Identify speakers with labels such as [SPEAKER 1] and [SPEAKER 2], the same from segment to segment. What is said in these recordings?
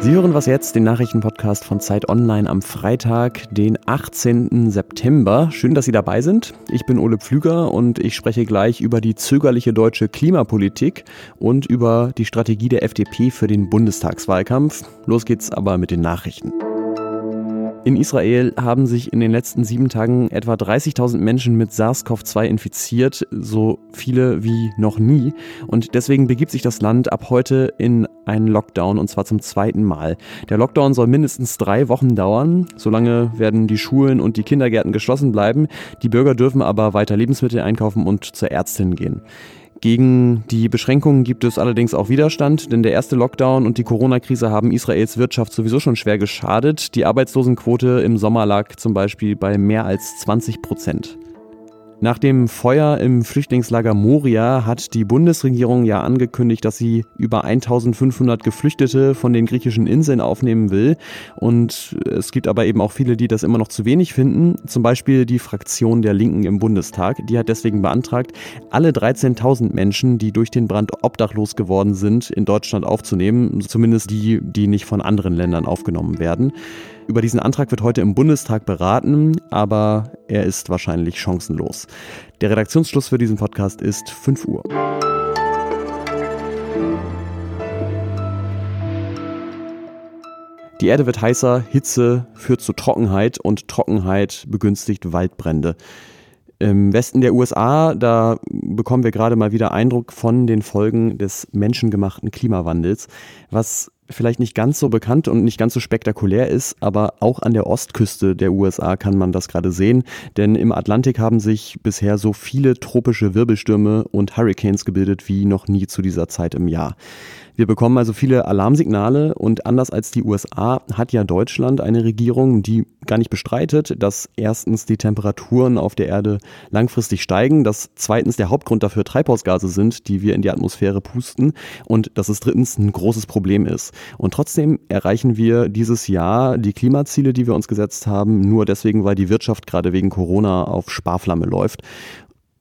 [SPEAKER 1] Sie hören was jetzt, den Nachrichtenpodcast von Zeit Online am Freitag, den 18. September. Schön, dass Sie dabei sind. Ich bin Ole Pflüger und ich spreche gleich über die zögerliche deutsche Klimapolitik und über die Strategie der FDP für den Bundestagswahlkampf. Los geht's aber mit den Nachrichten. In Israel haben sich in den letzten sieben Tagen etwa 30.000 Menschen mit SARS-CoV-2 infiziert, so viele wie noch nie. Und deswegen begibt sich das Land ab heute in einen Lockdown und zwar zum zweiten Mal. Der Lockdown soll mindestens drei Wochen dauern. Solange werden die Schulen und die Kindergärten geschlossen bleiben. Die Bürger dürfen aber weiter Lebensmittel einkaufen und zur Ärztin gehen. Gegen die Beschränkungen gibt es allerdings auch Widerstand, denn der erste Lockdown und die Corona-Krise haben Israels Wirtschaft sowieso schon schwer geschadet. Die Arbeitslosenquote im Sommer lag zum Beispiel bei mehr als 20 Prozent. Nach dem Feuer im Flüchtlingslager Moria hat die Bundesregierung ja angekündigt, dass sie über 1500 Geflüchtete von den griechischen Inseln aufnehmen will. Und es gibt aber eben auch viele, die das immer noch zu wenig finden. Zum Beispiel die Fraktion der Linken im Bundestag. Die hat deswegen beantragt, alle 13.000 Menschen, die durch den Brand obdachlos geworden sind, in Deutschland aufzunehmen. Zumindest die, die nicht von anderen Ländern aufgenommen werden. Über diesen Antrag wird heute im Bundestag beraten, aber er ist wahrscheinlich chancenlos. Der Redaktionsschluss für diesen Podcast ist 5 Uhr. Die Erde wird heißer, Hitze führt zu Trockenheit und Trockenheit begünstigt Waldbrände. Im Westen der USA, da bekommen wir gerade mal wieder Eindruck von den Folgen des menschengemachten Klimawandels, was vielleicht nicht ganz so bekannt und nicht ganz so spektakulär ist, aber auch an der Ostküste der USA kann man das gerade sehen, denn im Atlantik haben sich bisher so viele tropische Wirbelstürme und Hurricanes gebildet wie noch nie zu dieser Zeit im Jahr. Wir bekommen also viele Alarmsignale und anders als die USA hat ja Deutschland eine Regierung, die gar nicht bestreitet, dass erstens die Temperaturen auf der Erde langfristig steigen, dass zweitens der Hauptgrund dafür Treibhausgase sind, die wir in die Atmosphäre pusten und dass es drittens ein großes Problem ist. Und trotzdem erreichen wir dieses Jahr die Klimaziele, die wir uns gesetzt haben, nur deswegen, weil die Wirtschaft gerade wegen Corona auf Sparflamme läuft.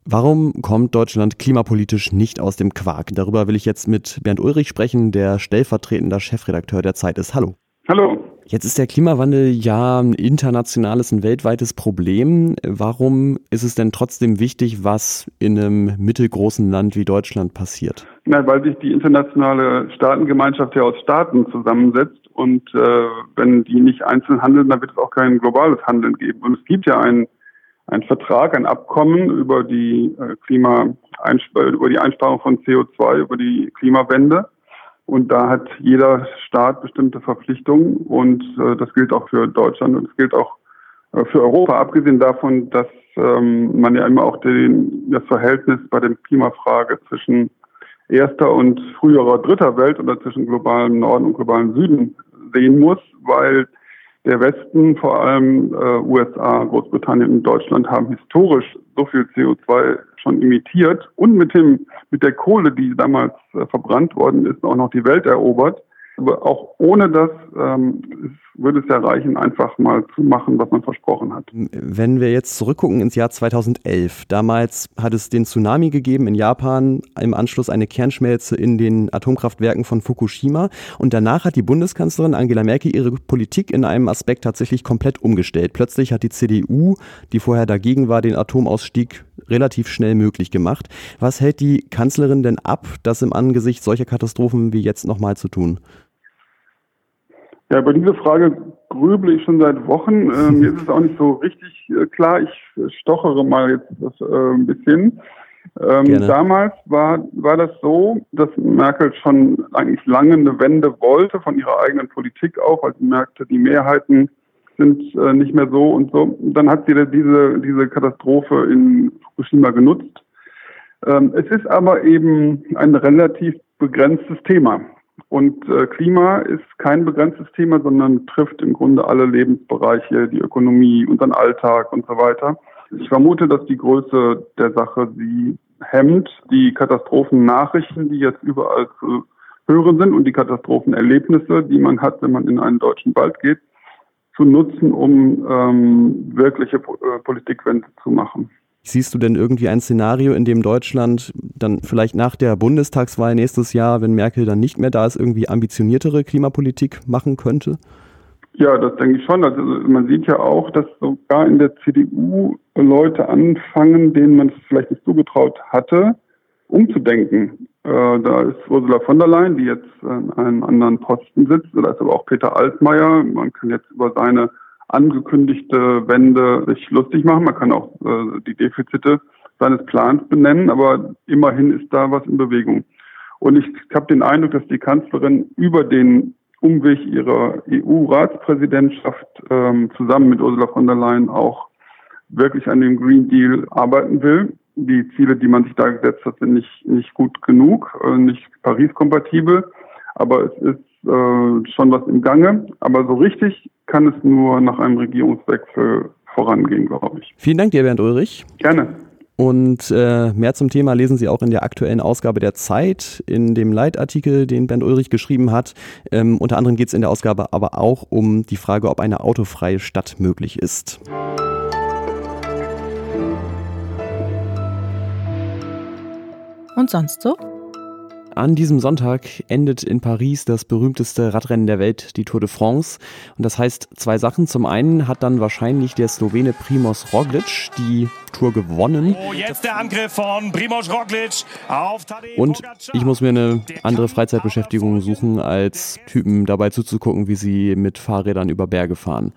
[SPEAKER 1] Warum kommt Deutschland klimapolitisch nicht aus dem Quark? Darüber will ich jetzt mit Bernd Ulrich sprechen, der stellvertretender Chefredakteur der Zeit ist. Hallo.
[SPEAKER 2] Hallo.
[SPEAKER 1] Jetzt ist der Klimawandel ja ein internationales, ein weltweites Problem. Warum ist es denn trotzdem wichtig, was in einem mittelgroßen Land wie Deutschland passiert?
[SPEAKER 2] Na, weil sich die internationale Staatengemeinschaft ja aus Staaten zusammensetzt und äh, wenn die nicht einzeln handeln, dann wird es auch kein globales Handeln geben. Und es gibt ja ein ein Vertrag, ein Abkommen über die äh, Klima über die Einsparung von CO2, über die Klimawende. Und da hat jeder Staat bestimmte Verpflichtungen. Und äh, das gilt auch für Deutschland und es gilt auch äh, für Europa, abgesehen davon, dass ähm, man ja immer auch den, das Verhältnis bei der Klimafrage zwischen erster und früherer dritter Welt oder zwischen globalem Norden und globalem Süden sehen muss, weil der Westen, vor allem äh, USA, Großbritannien und Deutschland, haben historisch so viel CO2 schon emittiert und mit dem mit der Kohle, die damals äh, verbrannt worden ist, auch noch die Welt erobert. Aber auch ohne das ähm, würde es ja reichen, einfach mal zu machen, was man versprochen hat.
[SPEAKER 1] Wenn wir jetzt zurückgucken ins Jahr 2011, damals hat es den Tsunami gegeben in Japan, im Anschluss eine Kernschmelze in den Atomkraftwerken von Fukushima und danach hat die Bundeskanzlerin Angela Merkel ihre Politik in einem Aspekt tatsächlich komplett umgestellt. Plötzlich hat die CDU, die vorher dagegen war, den Atomausstieg relativ schnell möglich gemacht. Was hält die Kanzlerin denn ab, das im Angesicht solcher Katastrophen wie jetzt nochmal zu tun?
[SPEAKER 2] Ja, über diese Frage grüble ich schon seit Wochen. Äh, mir ist es auch nicht so richtig äh, klar. Ich stochere mal jetzt das, äh, ein bisschen. Ähm, damals war, war das so, dass Merkel schon eigentlich lange eine Wende wollte von ihrer eigenen Politik auch, weil sie merkte, die Mehrheiten sind äh, nicht mehr so und so. Dann hat sie diese, diese Katastrophe in Fukushima genutzt. Ähm, es ist aber eben ein relativ begrenztes Thema. Und äh, Klima ist kein begrenztes Thema, sondern trifft im Grunde alle Lebensbereiche, die Ökonomie, unseren Alltag und so weiter. Ich vermute, dass die Größe der Sache sie hemmt. Die Katastrophennachrichten, die jetzt überall zu hören sind und die Katastrophenerlebnisse, die man hat, wenn man in einen deutschen Wald geht, zu nutzen, um ähm, wirkliche äh, Politikwende zu machen.
[SPEAKER 1] Siehst du denn irgendwie ein Szenario, in dem Deutschland dann vielleicht nach der Bundestagswahl nächstes Jahr, wenn Merkel dann nicht mehr da ist, irgendwie ambitioniertere Klimapolitik machen könnte?
[SPEAKER 2] Ja, das denke ich schon. Also man sieht ja auch, dass sogar in der CDU Leute anfangen, denen man es vielleicht nicht zugetraut hatte, umzudenken. Äh, da ist Ursula von der Leyen, die jetzt an einem anderen Posten sitzt. Da ist aber auch Peter Altmaier. Man kann jetzt über seine angekündigte Wende sich lustig machen. Man kann auch äh, die Defizite seines Plans benennen, aber immerhin ist da was in Bewegung. Und ich habe den Eindruck, dass die Kanzlerin über den Umweg ihrer EU-Ratspräsidentschaft ähm, zusammen mit Ursula von der Leyen auch wirklich an dem Green Deal arbeiten will. Die Ziele, die man sich da gesetzt hat, sind nicht, nicht gut genug, äh, nicht Paris-kompatibel, aber es ist äh, schon was im Gange. Aber so richtig kann es nur nach einem Regierungswechsel vorangehen, glaube ich.
[SPEAKER 1] Vielen Dank dir, Bernd Ulrich.
[SPEAKER 2] Gerne.
[SPEAKER 1] Und äh, mehr zum Thema lesen Sie auch in der aktuellen Ausgabe der Zeit, in dem Leitartikel, den Bernd Ulrich geschrieben hat. Ähm, unter anderem geht es in der Ausgabe aber auch um die Frage, ob eine autofreie Stadt möglich ist.
[SPEAKER 3] Und sonst so?
[SPEAKER 1] An diesem Sonntag endet in Paris das berühmteste Radrennen der Welt, die Tour de France. Und das heißt zwei Sachen. Zum einen hat dann wahrscheinlich der Slowene Primoz Roglic die Tour gewonnen.
[SPEAKER 4] Oh, jetzt der Angriff von Primoz Roglic auf Tadej
[SPEAKER 1] Und ich muss mir eine andere Freizeitbeschäftigung suchen, als Typen dabei zuzugucken, wie sie mit Fahrrädern über Berge fahren.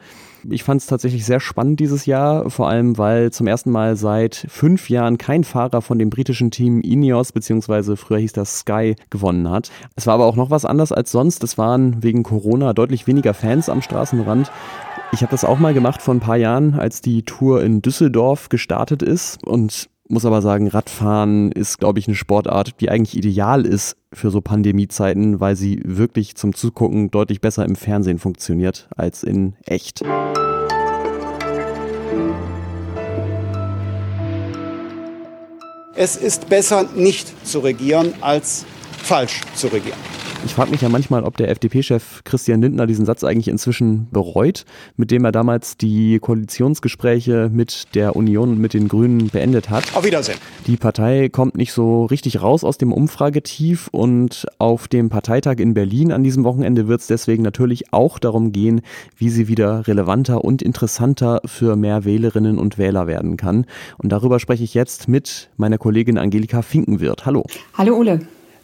[SPEAKER 1] Ich fand es tatsächlich sehr spannend dieses Jahr, vor allem weil zum ersten Mal seit fünf Jahren kein Fahrer von dem britischen Team Ineos, beziehungsweise früher hieß das Sky, gewonnen hat. Es war aber auch noch was anders als sonst. Es waren wegen Corona deutlich weniger Fans am Straßenrand. Ich habe das auch mal gemacht vor ein paar Jahren, als die Tour in Düsseldorf gestartet ist und muss aber sagen, Radfahren ist, glaube ich, eine Sportart, die eigentlich ideal ist für so Pandemiezeiten, weil sie wirklich zum Zugucken deutlich besser im Fernsehen funktioniert als in echt.
[SPEAKER 5] Es ist besser, nicht zu regieren, als falsch zu regieren.
[SPEAKER 1] Ich frage mich ja manchmal, ob der FDP-Chef Christian Lindner diesen Satz eigentlich inzwischen bereut, mit dem er damals die Koalitionsgespräche mit der Union und mit den Grünen beendet hat.
[SPEAKER 5] Auf Wiedersehen.
[SPEAKER 1] Die Partei kommt nicht so richtig raus aus dem Umfragetief und auf dem Parteitag in Berlin an diesem Wochenende wird es deswegen natürlich auch darum gehen, wie sie wieder relevanter und interessanter für mehr Wählerinnen und Wähler werden kann. Und darüber spreche ich jetzt mit meiner Kollegin Angelika Finkenwirt. Hallo.
[SPEAKER 3] Hallo Ole.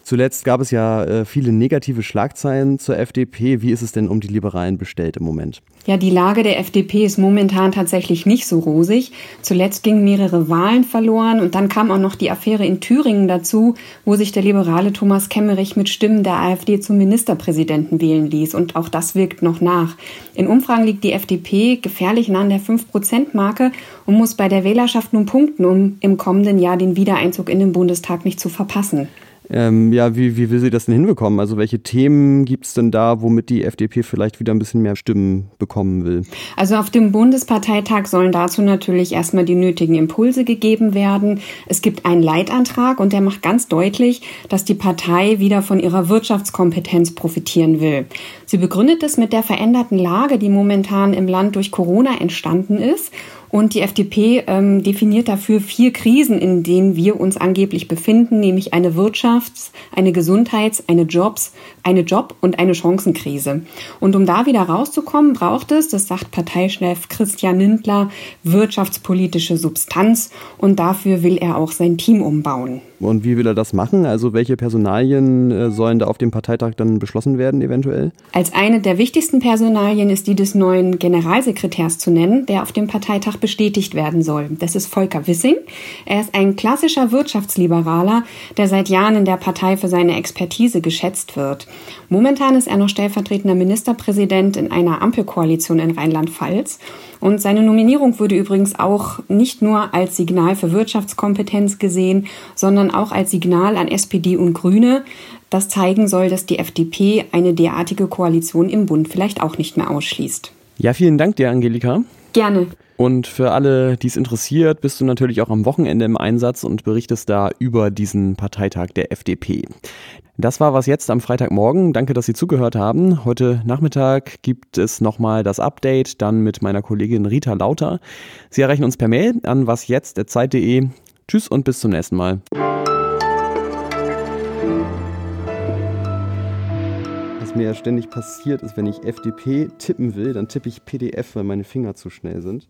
[SPEAKER 1] Zuletzt gab es ja äh, viele negative Schlagzeilen zur FDP. Wie ist es denn um die Liberalen bestellt im Moment?
[SPEAKER 3] Ja, die Lage der FDP ist momentan tatsächlich nicht so rosig. Zuletzt gingen mehrere Wahlen verloren und dann kam auch noch die Affäre in Thüringen dazu, wo sich der liberale Thomas Kemmerich mit Stimmen der AfD zum Ministerpräsidenten wählen ließ. Und auch das wirkt noch nach. In Umfragen liegt die FDP gefährlich nah an der 5-Prozent-Marke und muss bei der Wählerschaft nun punkten, um im kommenden Jahr den Wiedereinzug in den Bundestag nicht zu verpassen.
[SPEAKER 1] Ähm, ja, wie, wie will sie das denn hinbekommen? Also welche Themen gibt es denn da, womit die FDP vielleicht wieder ein bisschen mehr Stimmen bekommen will?
[SPEAKER 3] Also auf dem Bundesparteitag sollen dazu natürlich erstmal die nötigen Impulse gegeben werden. Es gibt einen Leitantrag und der macht ganz deutlich, dass die Partei wieder von ihrer Wirtschaftskompetenz profitieren will. Sie begründet es mit der veränderten Lage, die momentan im Land durch Corona entstanden ist und die FDP ähm, definiert dafür vier Krisen, in denen wir uns angeblich befinden, nämlich eine Wirtschafts-, eine Gesundheits-, eine Jobs-, eine Job- und eine Chancenkrise. Und um da wieder rauszukommen, braucht es, das sagt Parteichef Christian Lindler, wirtschaftspolitische Substanz und dafür will er auch sein Team umbauen.
[SPEAKER 1] Und wie will er das machen? Also welche Personalien äh, sollen da auf dem Parteitag dann beschlossen werden eventuell?
[SPEAKER 3] Als eine der wichtigsten Personalien ist die des neuen Generalsekretärs zu nennen, der auf dem Parteitag bestätigt werden soll. Das ist Volker Wissing. Er ist ein klassischer Wirtschaftsliberaler, der seit Jahren in der Partei für seine Expertise geschätzt wird. Momentan ist er noch stellvertretender Ministerpräsident in einer Ampelkoalition in Rheinland-Pfalz. Und seine Nominierung wurde übrigens auch nicht nur als Signal für Wirtschaftskompetenz gesehen, sondern auch als Signal an SPD und Grüne, das zeigen soll, dass die FDP eine derartige Koalition im Bund vielleicht auch nicht mehr ausschließt.
[SPEAKER 1] Ja, vielen Dank dir, Angelika.
[SPEAKER 3] Gerne.
[SPEAKER 1] Und für alle, die es interessiert, bist du natürlich auch am Wochenende im Einsatz und berichtest da über diesen Parteitag der FDP. Das war was jetzt am Freitagmorgen. Danke, dass Sie zugehört haben. Heute Nachmittag gibt es nochmal das Update, dann mit meiner Kollegin Rita Lauter. Sie erreichen uns per Mail an wasjetzt.zeit.de. Tschüss und bis zum nächsten Mal. Mir ja ständig passiert ist, wenn ich FDP tippen will, dann tippe ich PDF, weil meine Finger zu schnell sind.